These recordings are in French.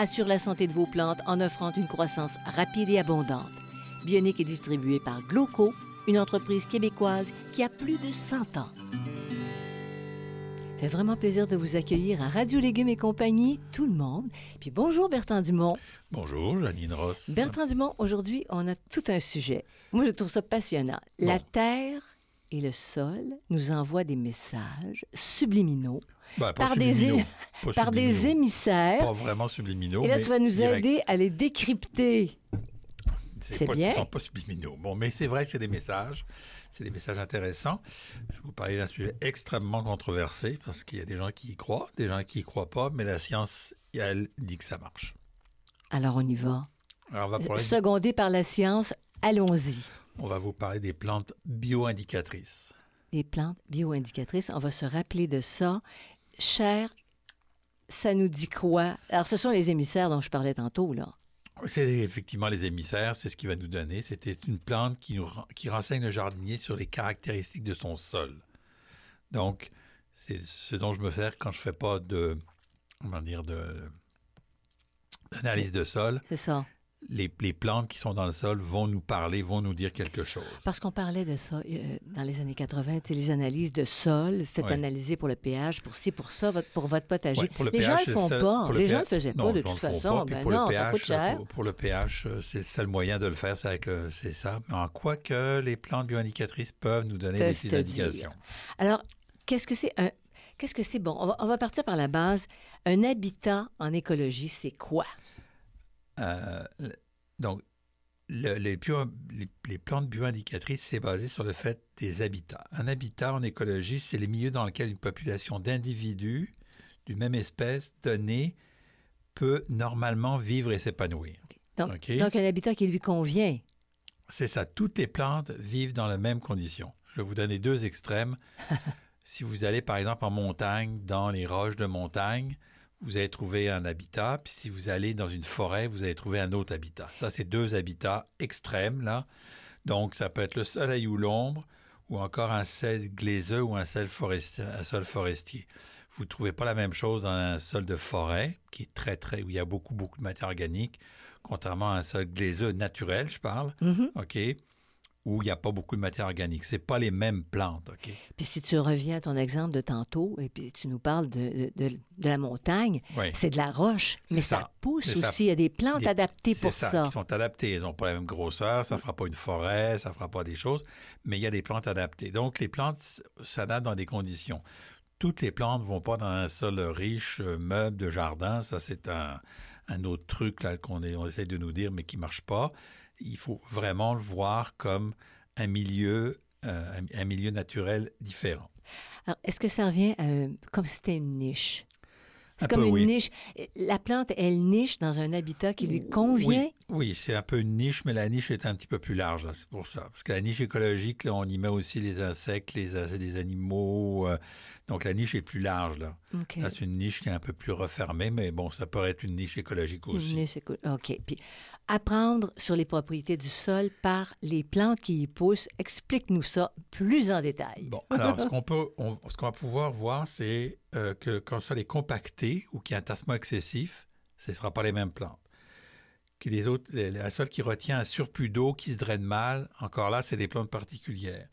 assure la santé de vos plantes en offrant une croissance rapide et abondante. Bionique est distribuée par Gloco, une entreprise québécoise qui a plus de 100 ans. fait vraiment plaisir de vous accueillir à Radio Légumes et compagnie, tout le monde. Puis bonjour Bertrand Dumont. Bonjour, Janine Ross. Bertrand Dumont, aujourd'hui, on a tout un sujet. Moi, je trouve ça passionnant. La. Terre et le sol nous envoient des messages subliminaux Ben, par des subliminaux, é- pas par des émissaires. Pas vraiment subliminaux. Et là, tu vas nous direct. aider à les décrypter. c'est pas, bien. Ils sont pas subliminaux. Bon, mais c'est vrai que c'est des messages. C'est des messages intéressants. Je vais vous parler d'un sujet extrêmement controversé parce qu'il y a des gens qui y croient, des gens qui y croient pas, mais la science, elle, dit que ça marche. Alors, on y va. Alors, on va, parler- Secondé par la science, allons-y. on va vous parler des plantes bio-indicatrices. Des plantes bio-indicatrices, on va se rappeler de ça. Cher, ça nous dit quoi? Alors, ce sont les émissaires dont je parlais tantôt, là. C'est effectivement les émissaires, c'est ce qui va nous donner. C'était une plante qui, nous, qui renseigne le jardinier sur les caractéristiques de son sol. Donc, c'est ce dont je me sers quand je fais pas de, comment dire, de d'analyse de sol. C'est ça. Les, les plantes qui sont dans le sol vont nous parler, vont nous dire quelque chose. Parce qu'on parlait de ça euh, dans les années 80, tu sais, les analyses de sol, faites Ouais. analyser pour le pH, pour ci, pour ça, votre- pour votre potager. Ouais, pour le les pH, gens le font seul- pas. pour le Les gens ne le faisaient non, pas de toute façon. Ben pour non, le ça pH, coûte cher. Pour, pour le pH, euh, c'est le seul moyen de le faire, c'est avec c'est ça. Mais en quoi que les plantes bioindicatrices peuvent nous donner des petites te indications. Alors, qu'est-ce que c'est un... Qu'est-ce que c'est bon? On va, on va partir par la base. Un habitat en écologie, c'est quoi? Euh, donc, le- les, bio- les- les plantes bioindicatrices, c'est basé sur le fait des habitats. Un habitat en écologie, c'est les milieux dans lesquels une population d'individus d'une même espèce donnée peut normalement vivre et s'épanouir. Donc, donc, un habitat qui lui convient. C'est ça, toutes les plantes vivent dans les mêmes conditions. Je vais vous donner deux extrêmes. si vous allez par exemple en montagne, dans les roches de montagne, vous allez trouver un habitat, puis si vous allez dans une forêt, vous allez trouver un autre habitat. Ça, c'est deux habitats extrêmes, là. Donc, ça peut être le soleil ou l'ombre, ou encore un sel glaiseux ou un sol forestier. Un sol forestier. Vous ne trouvez pas la même chose dans un sol de forêt, qui est très, très, où il y a beaucoup, beaucoup de matière organique, contrairement à un sol glaiseux naturel, je parle. Mhm. OK, où il n'y a pas beaucoup de matière organique. Ce pas les mêmes plantes, OK? Puis si tu reviens à ton exemple de tantôt, et puis tu nous parles de, de- de- de la montagne, Oui. c'est de la roche, mais ça, ça. pousse ça. aussi. Il y a des plantes Des- adaptées pour ça, ça. qui sont adaptées. Elles n'ont pas la même grosseur, ça ne fera pas une forêt, ça ne fera pas des choses, mais il y a des plantes adaptées. Donc, les plantes s'adaptent dans des conditions. Toutes les plantes ne vont pas dans un sol riche, euh, meuble de jardin. Ça, c'est un, un autre truc qu'on on essaie de nous dire, mais qui ne marche pas. Il faut vraiment le voir comme un milieu, euh, un- milieu naturel différent. Alors, est-ce que ça revient à, comme si c'était une niche? C'est comme peu, une oui. niche. La plante, elle niche dans un habitat qui lui convient? Oui, oui, c'est un peu une niche, mais la niche est un petit peu plus large, là, c'est pour ça. Parce que la niche écologique, là, on y met aussi les insectes, les, les animaux. euh, donc la niche est plus large, là. C'est une niche qui est un peu plus refermée, mais bon, ça pourrait être une niche écologique Une aussi. niche, écoute. OK. Puis, apprendre sur les propriétés du sol par les plantes qui y poussent. Explique-nous ça plus en détail. Bon, alors, ce qu'on on- va pouvoir voir, c'est euh, que quand le sol est compacté ou qu'il y a un tassement excessif, ce ne sera pas les mêmes plantes. Que les autres, les- sol qui retient un surplus d'eau qui se draine mal, encore là, c'est des plantes particulières.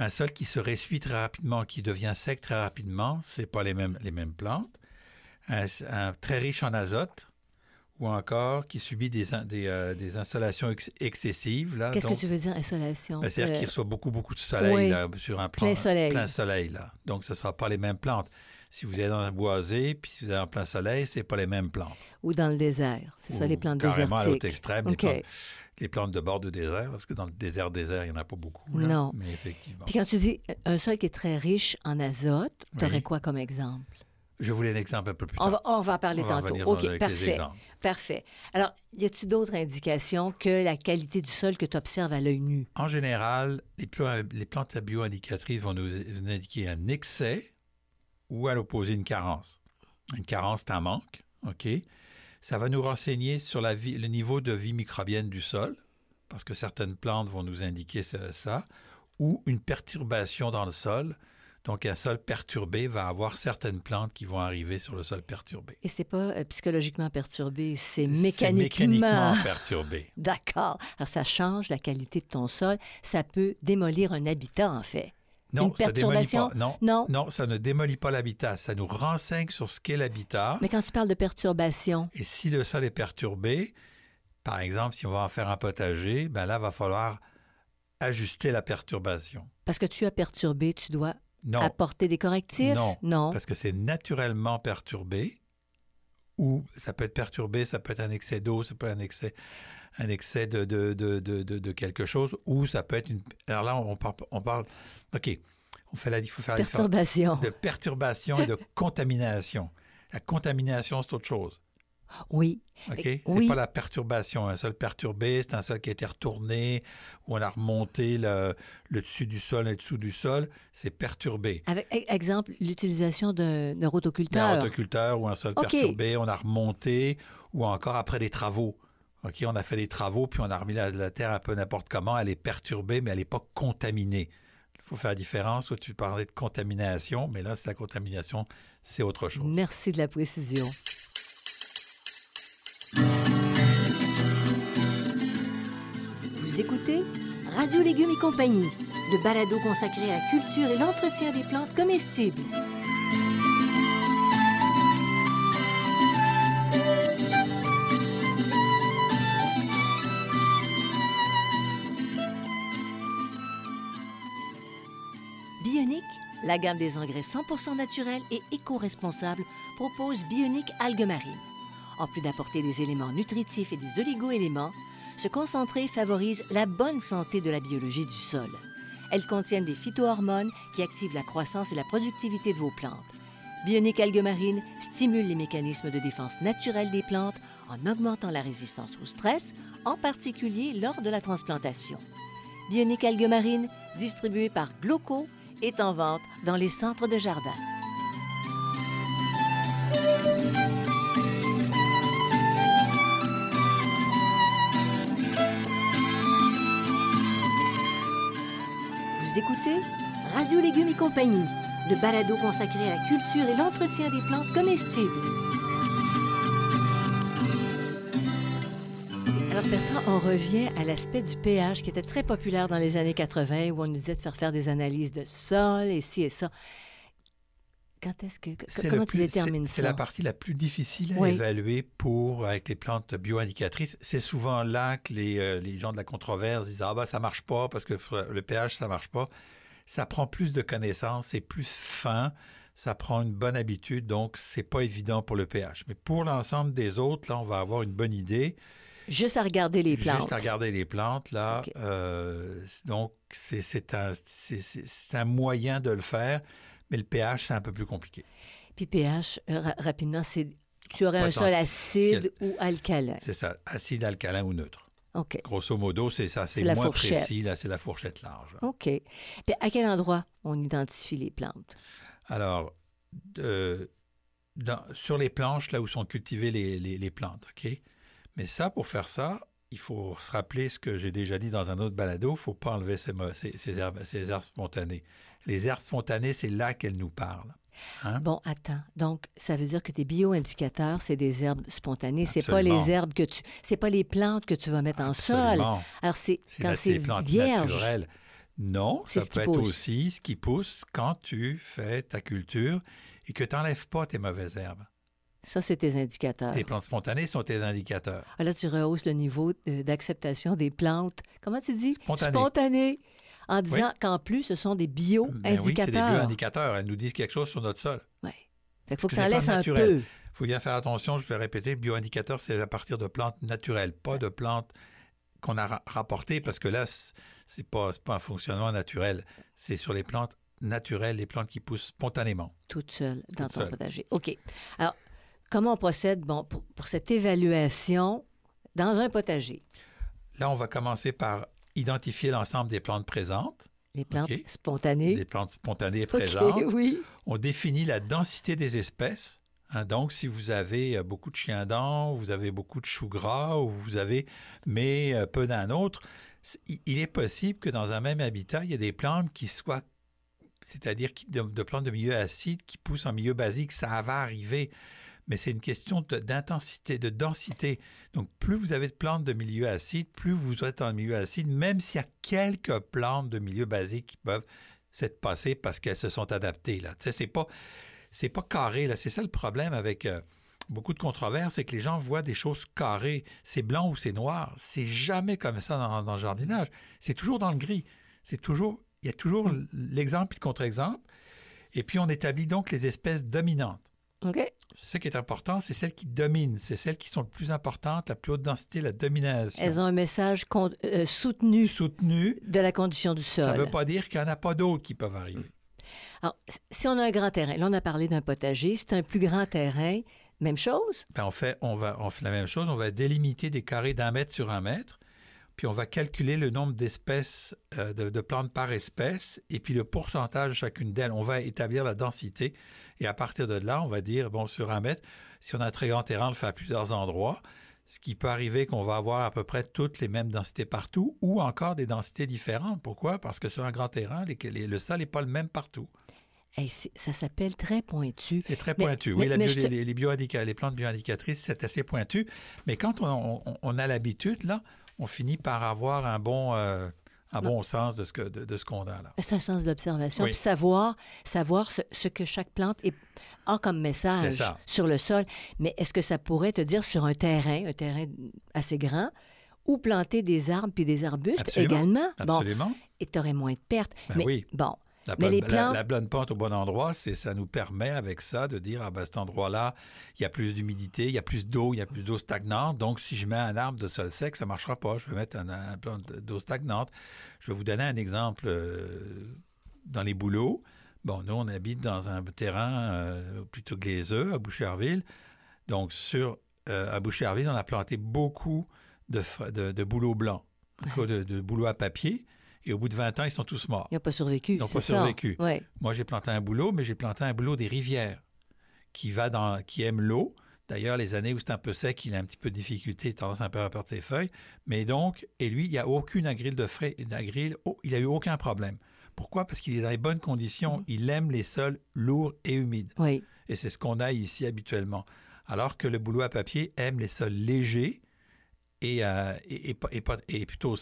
un sol qui se ressuit très rapidement, qui devient sec très rapidement, c'est pas les mêmes, les mêmes plantes. Un, un très riche en azote, ou encore qui subit des, des, euh, des installations ex- excessives. Qu'est-ce que tu veux dire, insolation? ben, C'est-à-dire Euh, qu'il reçoit beaucoup, beaucoup de soleil oui. là, sur un plan, Plein soleil. plein soleil, là. Donc, ce ne sera pas les mêmes plantes. Si vous êtes dans un boisé, puis si vous êtes en plein soleil, c'est pas les mêmes plantes. Ou dans le désert. C'est ça, les plantes carrément à l'autre désertiques. extrême, les, plantes, les plantes de bord de désert, parce que dans le désert, désert, il n'y en a pas beaucoup. là. Non. Mais effectivement. Puis quand tu dis euh, un sol qui est très riche en azote, tu aurais Oui. quoi comme exemple? Je voulais un exemple un peu plus On tard. va, on va en parler On va tantôt. OK, parfait. Parfait. Alors, y a-t-il d'autres indications que la qualité du sol que tu observes à l'œil nu? En général, les, pla- les plantes bioindicatrices vont nous, nous indiquer un excès ou à l'opposé une carence. Une carence, c'est un manque, OK? Ça va nous renseigner sur la vie- le niveau de vie microbienne du sol, parce que certaines plantes vont nous indiquer ça, ça, ou une perturbation dans le sol. Donc, un sol perturbé va avoir certaines plantes qui vont arriver sur le sol perturbé. Et c'est pas euh, psychologiquement perturbé, c'est mécaniquement. mécaniquement perturbé. D'accord. Alors, ça change la qualité de ton sol. Ça peut démolir un habitat, en fait. Non, Une ça démolit pas. Non, Non. non, ça ne démolit pas l'habitat. Ça nous renseigne sur ce qu'est l'habitat. Mais quand tu parles de perturbation, Et si le sol est perturbé, par exemple, si on va en faire un potager, ben là, il va falloir ajuster la perturbation. parce que tu as perturbé, tu dois Non, apporter des correctifs? Non, Non. parce que c'est naturellement perturbé, ou ça peut être perturbé, ça peut être un excès d'eau, ça peut être un excès, un excès de, de, de, de, quelque chose, ou ça peut être une... Alors là, on parle... On parle OK, on fait la, il faut faire la différence de perturbation et de contamination. La contamination, c'est autre chose. Oui. OK? C'est oui. pas la perturbation. Un sol perturbé, c'est un sol qui a été retourné, où on a remonté le, le dessus du sol, le dessous du sol. C'est perturbé. Avec e- exemple, l'utilisation d'un d'un Un rotoculteur. rotoculteur ou un sol perturbé, on a remonté, ou encore après des travaux. OK? On a fait des travaux, puis on a remis la, la terre un peu n'importe comment. Elle est perturbée, mais elle n'est pas contaminée. Il faut faire la différence. Toi, tu parlais de contamination, mais là, c'est la contamination, c'est autre chose. Merci de la précision. Écoutez Radio Légumes et compagnie, le balado consacré à la culture et l'entretien des plantes comestibles. Bionic, la gamme des engrais 100% naturels et éco-responsables, propose Bionic Algues Marines. En plus d'apporter des éléments nutritifs et des oligo-éléments, ce concentré favorise la bonne santé de la biologie du sol. Elles contiennent des phytohormones qui activent la croissance et la productivité de vos plantes. Bionic Algues Marines stimule les mécanismes de défense naturelle des plantes en augmentant la résistance au stress, en particulier lors de la transplantation. Bionic Algues Marines, distribué par Gloco, est en vente dans les centres de jardin. Écoutez Radio Légumes et compagnie, le balado consacré à la culture et l'entretien des plantes comestibles. Alors Bertrand, on revient à l'aspect du pH qui était très populaire dans les années 80 où on nous disait de faire faire des analyses de sol et ci et ça. Quand est-ce que comment tu détermines ça C'est la partie la plus difficile à Oui. évaluer pour avec les plantes bioindicatrices. C'est souvent là que les, euh, les gens de la controverse disent ah bah ça marche pas parce que le pH ça marche pas. Ça prend plus de connaissances, c'est plus fin, ça prend une bonne habitude, donc c'est pas évident pour le pH. Mais pour l'ensemble des autres, là on va avoir une bonne idée. Juste à regarder les plantes. Juste à regarder les plantes, là. Euh, donc, un, c'est un moyen de le faire, mais le pH, c'est un peu plus compliqué. Puis pH, euh, ra- rapidement, c'est tu aurais un sol acide ou alcalin. C'est ça, acide, alcalin ou neutre. OK. Grosso modo, c'est ça, c'est moins fourchette. précis, là, c'est la fourchette large. OK. Puis à quel endroit on identifie les plantes? Alors, de- dans- sur les planches, là où sont cultivées les, les- les plantes, OK? Mais ça, pour faire ça, il faut se rappeler ce que j'ai déjà dit dans un autre balado, il ne faut pas enlever ces, mo- ces- ces herbes, ces herbes spontanées. Les herbes spontanées, c'est là qu'elles nous parlent. Hein? Bon, attends. Donc, ça veut dire que tes bioindicateurs, c'est des herbes spontanées. C'est pas les herbes que tu. C'est pas les plantes que tu vas mettre en sol. Alors, c'est quand c'est des plantes vierge. naturelles. Non, ça peut être pousse. aussi ce qui pousse quand tu fais ta culture et que tu n'enlèves pas tes mauvaises herbes. Ça, c'est tes indicateurs. Tes plantes spontanées sont tes indicateurs. Ah, Là, tu rehausses le niveau d'acceptation des plantes. Comment tu dis? Spontanées. Spontanées. En disant qu'en plus, ce sont des Ben oui, c'est des bio-indicateurs. bioindicateurs. Elles nous disent quelque chose sur notre sol. Ouais. Fait qu'il faut que pas laisses un peu. Il faut bien faire attention, je vais répéter, bioindicateur, c'est à partir de plantes naturelles, pas de plantes qu'on a ra- rapportées, parce que là, c'est pas, pas un fonctionnement naturel. C'est sur les plantes naturelles, les plantes qui poussent spontanément. toute seule dans Toute ton seule. potager. OK. Alors, comment on procède bon, pour, pour cette évaluation dans un potager? Là, on va commencer par identifier l'ensemble des plantes présentes, Les plantes spontanées. des plantes spontanées présentes. oui. On définit la densité des espèces. hein. donc, si vous avez euh, beaucoup de chiens dents, vous avez beaucoup de choux gras, ou vous avez, mais euh, peu d'un autre, il- est possible que dans un même habitat, il y ait des plantes qui soient, c'est-à-dire de, de plantes de milieu acide qui poussent en milieu basique. Ça va arriver, mais c'est une question d'intensité, de densité. Donc, plus vous avez de plantes de milieu acide, plus vous êtes en milieu acide, même s'il y a quelques plantes de milieu basique qui peuvent s'être passées parce qu'elles se sont adaptées. Là. C'est pas, c'est pas carré. Là. C'est ça le problème avec euh, beaucoup de controverses, c'est que les gens voient des choses carrées. C'est blanc ou c'est noir. C'est jamais comme ça dans, dans le jardinage. C'est toujours dans le gris. C'est toujours, il y a toujours l'exemple et le contre-exemple. Et puis, on établit donc les espèces dominantes. OK. C'est ça qui est important, c'est celles qui dominent, c'est celles qui sont le plus importantes, la plus haute densité, la domination. Elles ont un message euh, soutenu Soutenues, de la condition du sol. ça ne veut pas dire qu'il n'y en a pas d'autres qui peuvent arriver. Alors, si on a un grand terrain, là, on a parlé d'un potager, c'est un plus grand terrain, même chose? Ben, on, fait, on, va, on fait la même chose, on va délimiter des carrés d'un mètre sur un mètre, puis on va calculer le nombre d'espèces, euh, de, de plantes par espèce, et puis le pourcentage de chacune d'elles. On va établir la densité, et à partir de là, on va dire, bon, sur un mètre, si on a un très grand terrain, on le fait à plusieurs endroits, ce qui peut arriver qu'on va avoir à peu près toutes les mêmes densités partout, ou encore des densités différentes. Pourquoi? Parce que sur un grand terrain, les- les- le sol n'est pas le même partout. Hey, c'est- ça s'appelle très pointu. C'est très Mais- pointu. mais- oui, la mais bio- je te- les, les les plantes bioindicatrices, c'est assez pointu. Mais quand on, on- on a l'habitude, là, on finit par avoir un bon, euh, un bon sens de ce que- de, de ce qu'on a là. C'est un sens d'observation. Oui. Puis savoir, savoir ce, ce que chaque plante est- a comme message sur le sol. Mais est-ce que ça pourrait te dire sur un terrain, un terrain assez grand, où planter des arbres puis des arbustes Absolument. également? Bon, Absolument. et tu aurais moins de pertes. Ben mais oui. bon, La, Mais bonne, les la- plantes- la bonne pente au bon endroit, c'est ça nous permet avec ça de dire ah ben, cet endroit-là, il y a plus d'humidité, il y a plus d'eau, il y a plus d'eau stagnante. Donc si je mets un arbre de sol sec, ça ne marchera pas. Je vais mettre un, un plant d'eau stagnante. Je vais vous donner un exemple euh, dans les bouleaux. Bon, nous on habite dans un terrain euh, plutôt glaiseux à Boucherville. Donc sur euh, à Boucherville, on a planté beaucoup de, de bouleaux blancs, de, de bouleaux à papier. Et au bout de 20 ans, ils sont tous morts. il n'a pas survécu. Ils n'ont pas ça. survécu. Ouais. Moi, j'ai planté un bouleau, mais j'ai planté un bouleau des rivières qui, va dans, qui aime l'eau. D'ailleurs, les années où c'est un peu sec, il a un petit peu de difficulté, tendance un peu à perdre ses feuilles. Mais donc, et lui, il n'y a aucune agrille de frais, agrille, oh, il n'a eu aucun problème. Pourquoi? Parce qu'il est dans les bonnes conditions. Il aime les sols lourds et humides. Oui. Et c'est ce qu'on a ici habituellement. Alors que le bouleau à papier aime les sols légers et, euh, et, et pas- et pas- et plutôt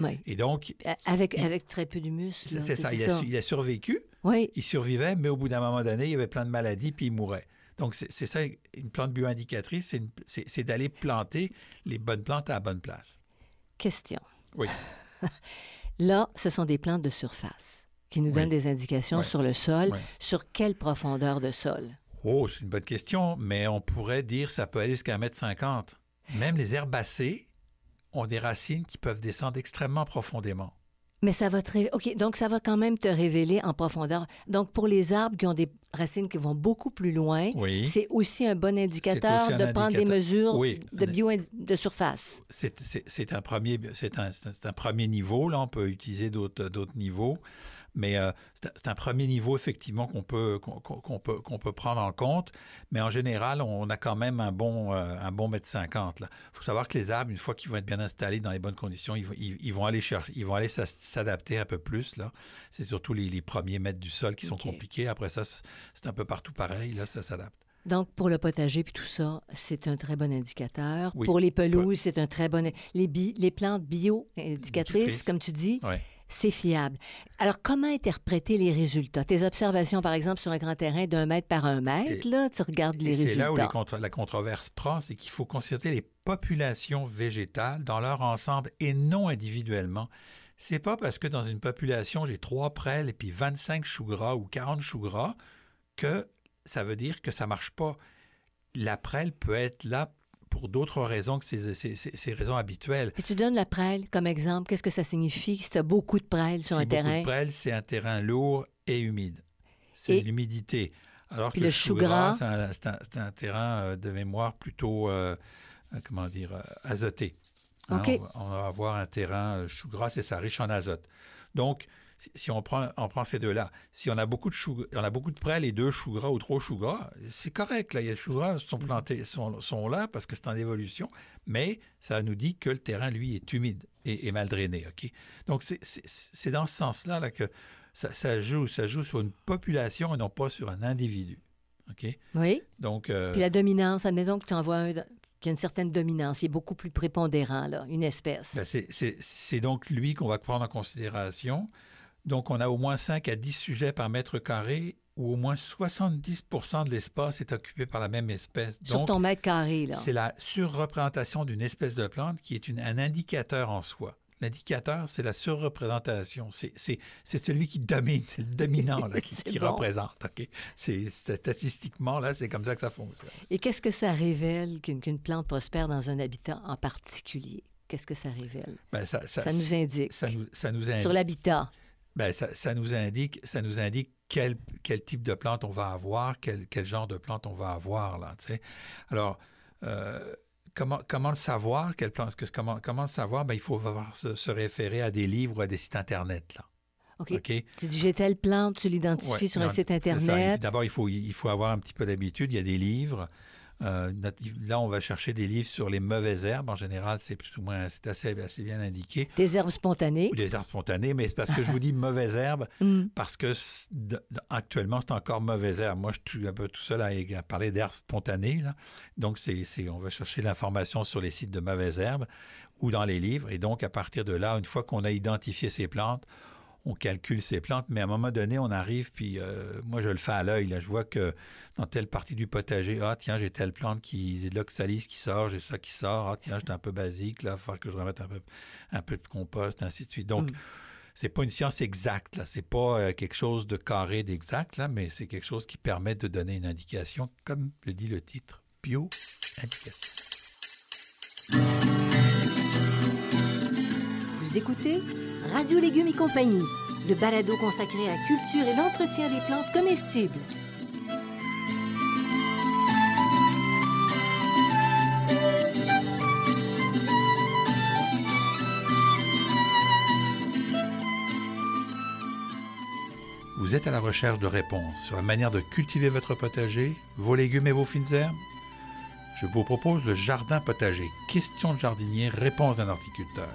oui. Et donc, Avec, Il- avec très peu d'humus. c'est là, c'est ça, il a, su- il a survécu. Oui. il survivait, mais au bout d'un moment donné, il y avait plein de maladies, puis il mourait. Donc, c'est ça, une plante bioindicatrice, c'est d'aller planter les bonnes plantes à la bonne place. Question. Oui. Là, ce sont des plantes de surface qui nous Oui. donnent des indications sur le sol. Sur quelle profondeur de sol? Oh, c'est une bonne question, mais on pourrait dire ça peut aller jusqu'à 1m50. Même les herbacées ont des racines qui peuvent descendre extrêmement profondément. Mais ça va ré- OK, donc ça va quand même te révéler en profondeur. Donc, pour les arbres qui ont des racines qui vont beaucoup plus loin, Oui. c'est aussi un bon indicateur un de prendre des mesures Oui. de bio de surface. C'est- un, premier- c'est un, un premier niveau. Là, on peut utiliser d'autres d'autres niveaux. Mais euh, c'est un- premier niveau, effectivement, qu'on peut, qu'on peut, qu'on peut prendre en compte. Mais en général, on a quand même un bon, euh, un bon mètre cinquante. Il faut savoir que les arbres, une fois qu'ils vont être bien installés dans les bonnes conditions, ils, vont- ils- ils vont aller chercher, ils vont aller s'adapter un peu plus. Là. C'est surtout les, les premiers mètres du sol qui sont compliqués. Après ça, c'est un peu partout pareil. Là, ça s'adapte. Donc, pour le potager puis tout ça, c'est un très bon indicateur. Oui. Pour les pelouses, c'est un très bon... Les, bi- les plantes bio-indicatrices, Indicatrices. comme tu dis, Ouais. C'est fiable. Alors, comment interpréter les résultats? Tes observations, par exemple, sur un grand terrain d'un mètre par un mètre, là, tu regardes les résultats. C'est là où la controverse prend, c'est qu'il faut considérer les populations végétales dans leur ensemble et non individuellement. C'est pas parce que dans une population, j'ai trois prêles et puis 25 choux gras ou 40 choux gras que ça veut dire que ça marche pas. La prêle peut être là pour d'autres raisons que ces, raisons habituelles. Et tu donnes la prêle comme exemple. Qu'est-ce que ça signifie si tu as beaucoup de prêle sur un terrain? Beaucoup de prêle, c'est un terrain lourd et humide. C'est l'humidité. Alors que le chou gras, c'est un, terrain euh, de mémoire plutôt, euh, euh, comment dire, azoté. Hein, on, va avoir un terrain chou gras, c'est ça, riche en azote. Donc, si on prend, on prend ces deux-là, si on a beaucoup de choux, on a beaucoup de prêles et deux choux gras ou trop choux gras, c'est correct. Là, les choux gras sont plantés, sont, sont là parce que c'est en évolution, mais ça nous dit que le terrain, lui, est humide et, mal drainé. Ok? Donc c'est dans ce sens-là là, que ça, joue, ça joue sur une population et non pas sur un individu. OK? Oui. Donc, euh, Puis la dominance, admettons que tu envoies un, qu'il y a une certaine dominance, il est beaucoup plus prépondérant, là, une espèce. Ben, c'est donc lui qu'on va prendre en considération. Donc, on a au moins 5 à 10 sujets par mètre carré où au moins 70 de l'espace est occupé par la même espèce. Sur ton mètre carré, là. C'est la surreprésentation d'une espèce de plante qui est un indicateur en soi. L'indicateur, c'est la surreprésentation. C'est celui qui domine, c'est le dominant là, qui, représente. C'est statistiquement, là, c'est comme ça que ça fonctionne. Et qu'est-ce que ça révèle qu'une plante prospère dans un habitat en particulier? Qu'est-ce que ça révèle? Ben, ça, nous indique. Ça nous, ça nous indique. Sur l'habitat. Ben, ça, nous indique, ça nous indique quel, quel, type de plante on va avoir, quel, quel genre de plante on va avoir. Là, Alors, euh, comment, comment le savoir, quelle plante, comment, comment le savoir? Ben, il faut se, référer à des livres ou à des sites Internet. Là. OK. Tu dis j'ai telle plante, tu l'identifies sur un site Internet. D'abord, il faut, il faut avoir un petit peu d'habitude. Il y a des livres. Euh, là, on va chercher des livres sur les mauvaises herbes. En général, c'est plus ou moins, c'est assez, assez, bien indiqué. Des herbes spontanées. des herbes spontanées, mais c'est parce que je vous dis mauvaises herbes, mm. parce que actuellement, c'est encore mauvaises herbes. Moi, je suis un peu tout seul à, parler d'herbes spontanées. Là. Donc, c'est, on va chercher l'information sur les sites de mauvaises herbes ou dans les livres. Et donc, à partir de là, une fois qu'on a identifié ces plantes, on calcule ces plantes, mais à un moment donné, on arrive, puis euh, moi, je le fais à l'œil. Je vois que dans telle partie du potager, ah, tiens, j'ai telle plante qui, j'ai de l'oxalis qui sort, j'ai ça qui sort, ah, tiens, j'étais un peu basique, là, il va falloir que je remette un peu, un peu de compost, ainsi de suite. Donc, ce mm. c'est pas une science exacte, là. C'est pas euh, quelque chose de carré d'exact, là, mais c'est quelque chose qui permet de donner une indication, comme le dit le titre, bio-indication. Vous écoutez Radio Légumes et compagnie, le balado consacré à la culture et l'entretien des plantes comestibles. Vous êtes à la recherche de réponses sur la manière de cultiver votre potager, vos légumes et vos fines herbes? Je vous propose le jardin potager, question de jardinier, réponse d'un horticulteur.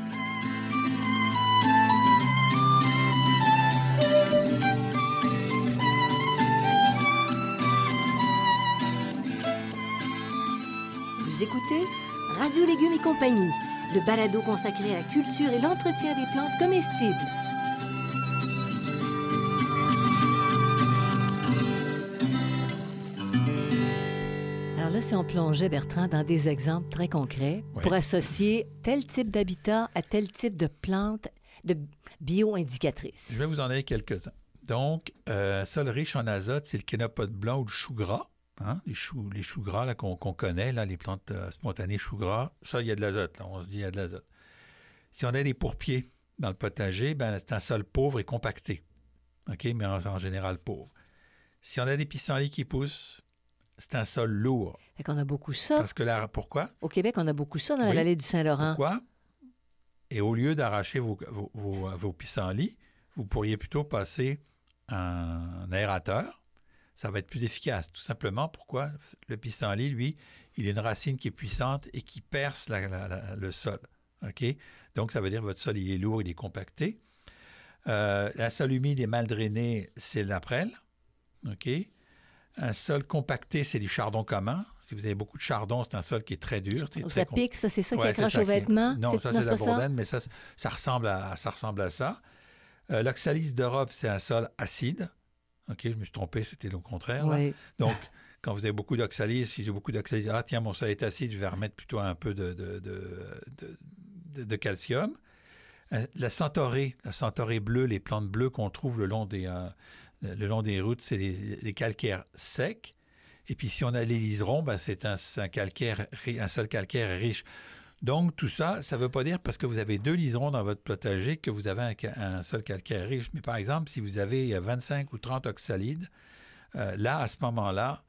Écoutez Radio Légumes et compagnie, le balado consacré à la culture et l'entretien des plantes comestibles. Alors là, si on plongeait, Bertrand, dans des exemples très concrets pour associer tel type d'habitat à tel type de plantes de bio-indicatrices. Je vais vous en donner quelques-uns. Donc, euh, sol riche en azote, c'est le kénopode blanc ou le chou gras. Hein, les choux, les choux gras qu'on connaît, là, les plantes euh, spontanées choux gras, ça, il y a de l'azote. On se dit il y a de l'azote. Si on a des pourpiers dans le potager, ben, c'est un sol pauvre et compacté. OK, mais en, général pauvre. Si on a des pissenlits qui poussent, c'est un sol lourd. Fait qu'on a beaucoup ça. Parce que là, pourquoi? Au Québec, on a beaucoup ça dans la vallée du Saint-Laurent. Pourquoi? Et au lieu d'arracher vos, vos, pissenlits, vous pourriez plutôt passer un aérateur ça va être plus efficace. Tout simplement, pourquoi? Le pissenlit, lui, il a une racine qui est puissante et qui perce le sol. OK? Donc, ça veut dire que votre sol, il est lourd, il est compacté. Euh, la sol humide et mal drainé, c'est la prêle. OK? Un sol compacté, c'est du chardon commun. Si vous avez beaucoup de chardon, c'est un sol qui est très dur. ça pique, ça, c'est ça qui accroche aux vêtements? Non, ça, c'est la bourdaine, mais ça, ça, ressemble à, ça ressemble à ça. Euh, L'oxalis d'Europe, c'est un sol acide. OK, je me suis trompé, c'était le contraire. Donc, quand vous avez beaucoup d'oxalis, si j'ai beaucoup d'oxalis, ah tiens, mon sol est acide, je vais remettre plutôt un peu de, de, calcium. Euh, la centaurée, la centaurée bleue, les plantes bleues qu'on trouve le long des, euh, le long des routes, c'est les, calcaires secs. Et puis si on a les liserons, ben, c'est un, un, calcaire, un sol calcaire riche. Donc, tout ça, ça ne veut pas dire parce que vous avez deux liserons dans votre potager que vous avez un, sol calcaire riche. Mais par exemple, si vous avez 25 ou 30 oxalides, euh, là, à ce moment-là,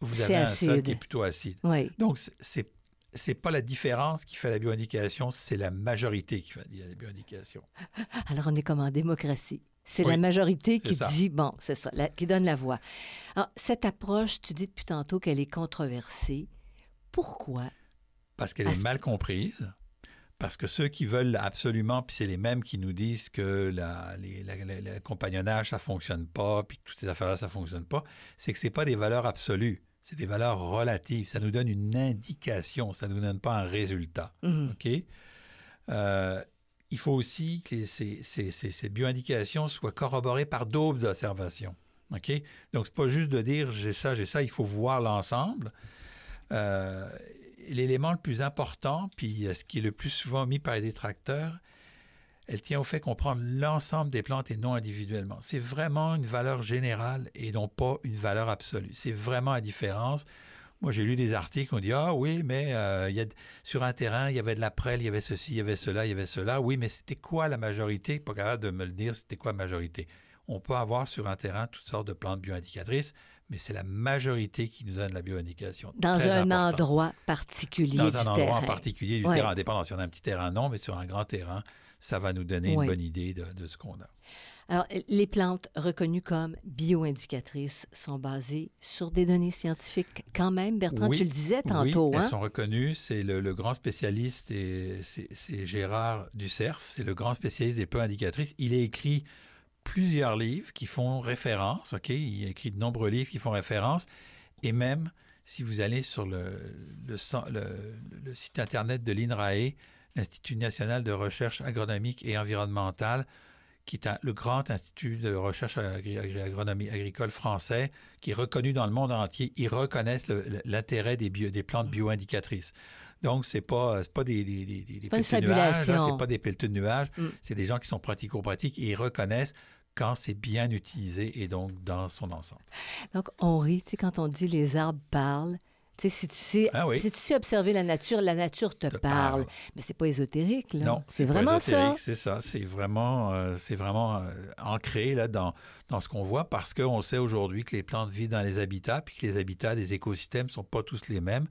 vous avez un sol qui est plutôt acide. Donc, c'est c'est pas la différence qui fait la bioindication, c'est la majorité qui fait la bioindication. Alors, on est comme en démocratie. C'est la majorité qui dit, bon, c'est ça, qui donne la voix. Alors, cette approche, tu dis depuis tantôt qu'elle est controversée. Pourquoi? Parce qu'elle est mal comprise. Parce que ceux qui veulent absolument, puis c'est les mêmes qui nous disent que la, le compagnonnage, ça fonctionne pas, puis que toutes ces affaires-là, ça fonctionne pas, c'est que c'est pas des valeurs absolues, c'est des valeurs relatives. Ça nous donne une indication, ça ne nous donne pas un résultat. Mhm. OK? Euh, il faut aussi que ces, ces, ces, bioindications soient corroborées par d'autres observations. OK? Donc, c'est pas juste de dire j'ai ça, j'ai ça, il faut voir l'ensemble. Euh, l'élément le plus important, puis ce qui est le plus souvent mis par les détracteurs, elle tient au fait qu'on prend l'ensemble des plantes et non individuellement. C'est vraiment une valeur générale et non pas une valeur absolue. C'est vraiment la différence. Moi, j'ai lu des articles, on dit Ah oui, mais euh, y a, sur un terrain, il y avait de la prêle, il y avait ceci, il y avait cela, il y avait cela. Oui, mais c'était quoi la majorité? Pas capable de me le dire, c'était quoi la majorité? On peut avoir sur un terrain toutes sortes de plantes bioindicatrices, mais c'est la majorité qui nous donne la bioindication. Dans un endroit particulier Dans un endroit en particulier du terrain, indépendant. Si on a un petit terrain, non, mais sur un grand terrain, ça va nous donner une bonne idée de, ce qu'on a. Alors, les plantes reconnues comme bioindicatrices sont basées sur des données scientifiques quand même. Bertrand, tu le disais tantôt. Oui, elles hein? sont reconnues. C'est le, grand spécialiste, c'est Gérard Ducerf, c'est le grand spécialiste des plantes indicatrices. Il a écrit plusieurs livres qui font référence, OK? Il a écrit de nombreux livres qui font référence. Et même, si vous allez sur le, le, site Internet de l'INRAE, l'Institut national de recherche agronomique et environnementale, qui est le grand institut de recherche agronomie agricole français, qui est reconnu dans le monde entier. Ils reconnaissent l'intérêt des, des plantes bioindicatrices. Donc, ce n'est pas, pas des, des, des, des de nuages, c'est pas des pelleteux de nuages, mm. c'est des gens qui sont pratico-pratiques et ils reconnaissent quand c'est bien utilisé et donc dans son ensemble. Donc, on rit, tu sais, quand on dit les arbres parlent, tu sais, si tu sais, ah si tu sais observer la nature, la nature te, parle. Mais c'est pas ésotérique, là. Non, c'est vraiment ça. C'est ça. C'est vraiment, euh, c'est vraiment euh, ancré là dans, dans ce qu'on voit parce qu'on sait aujourd'hui que les plantes vivent dans les habitats, puis que les habitats des écosystèmes sont pas tous les mêmes,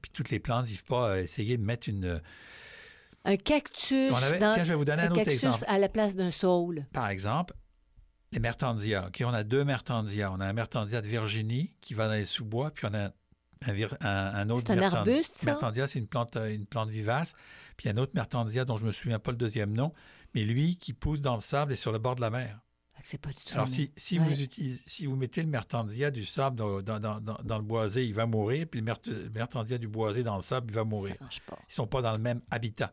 puis toutes les plantes vivent pas à essayer de mettre une un cactus. tiens, je vais vous donner un, autre exemple. à la place d'un saule. Par exemple, les mertandias. On a deux mertandias. On a un mertandia de Virginie qui va dans les sous-bois, puis on a un, autre un arbuste, Mertandia, c'est une plante, une plante vivace. Puis un autre Mertandia dont je me souviens pas le deuxième nom, mais lui qui pousse dans le sable et sur le bord de la mer. Pas du tout Alors, si, si vous utilisez, si vous mettez le mertandia du sable dans, dans, dans, dans, le boisé, il va mourir, puis le mertandia du boisé dans le sable, il va mourir. Ça pas. Ils sont pas dans le même habitat.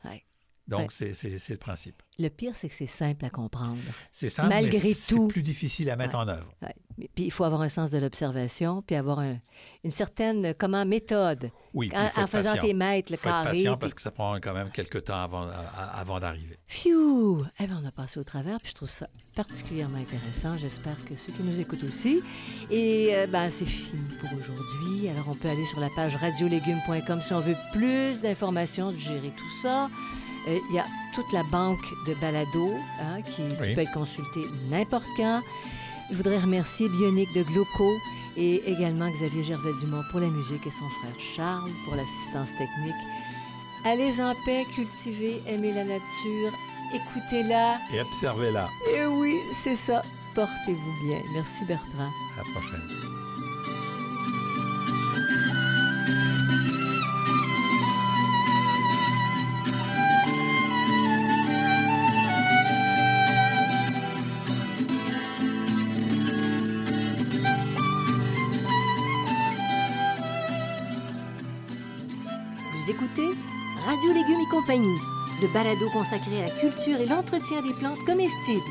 Donc, c'est le principe. Le pire, c'est que c'est simple à comprendre. C'est simple, Malgré mais c'est plus difficile à mettre en œuvre. Puis il faut avoir un sens de l'observation, puis avoir une certaine comment méthode. Oui, en, en faisant tes mètres, le faut carré. Être patient parce que ça prend quand même quelques temps avant, avant d'arriver. Phew! Eh bien, on a passé au travers, puis je trouve ça particulièrement intéressant. J'espère que ceux qui nous écoutent aussi. Et euh, ben, c'est fini pour aujourd'hui. Alors, on peut aller sur la page radiolégumes.com si on veut plus d'informations, gérer tout ça. Euh, il y a toute la banque de balado hein, qui, peut être consultée n'importe quand. Je voudrais remercier Bionique de Glauco et également Xavier Gervais-Dumont pour la musique et son frère Charles pour l'assistance technique. Allez en paix, cultivez, aimez la nature, écoutez-la. Et observez-la. Et oui, c'est ça. Portez-vous bien. Merci Bertrand. À la prochaine. Radio Légumes compagnie, le balado consacré à la culture et l'entretien des plantes comestibles.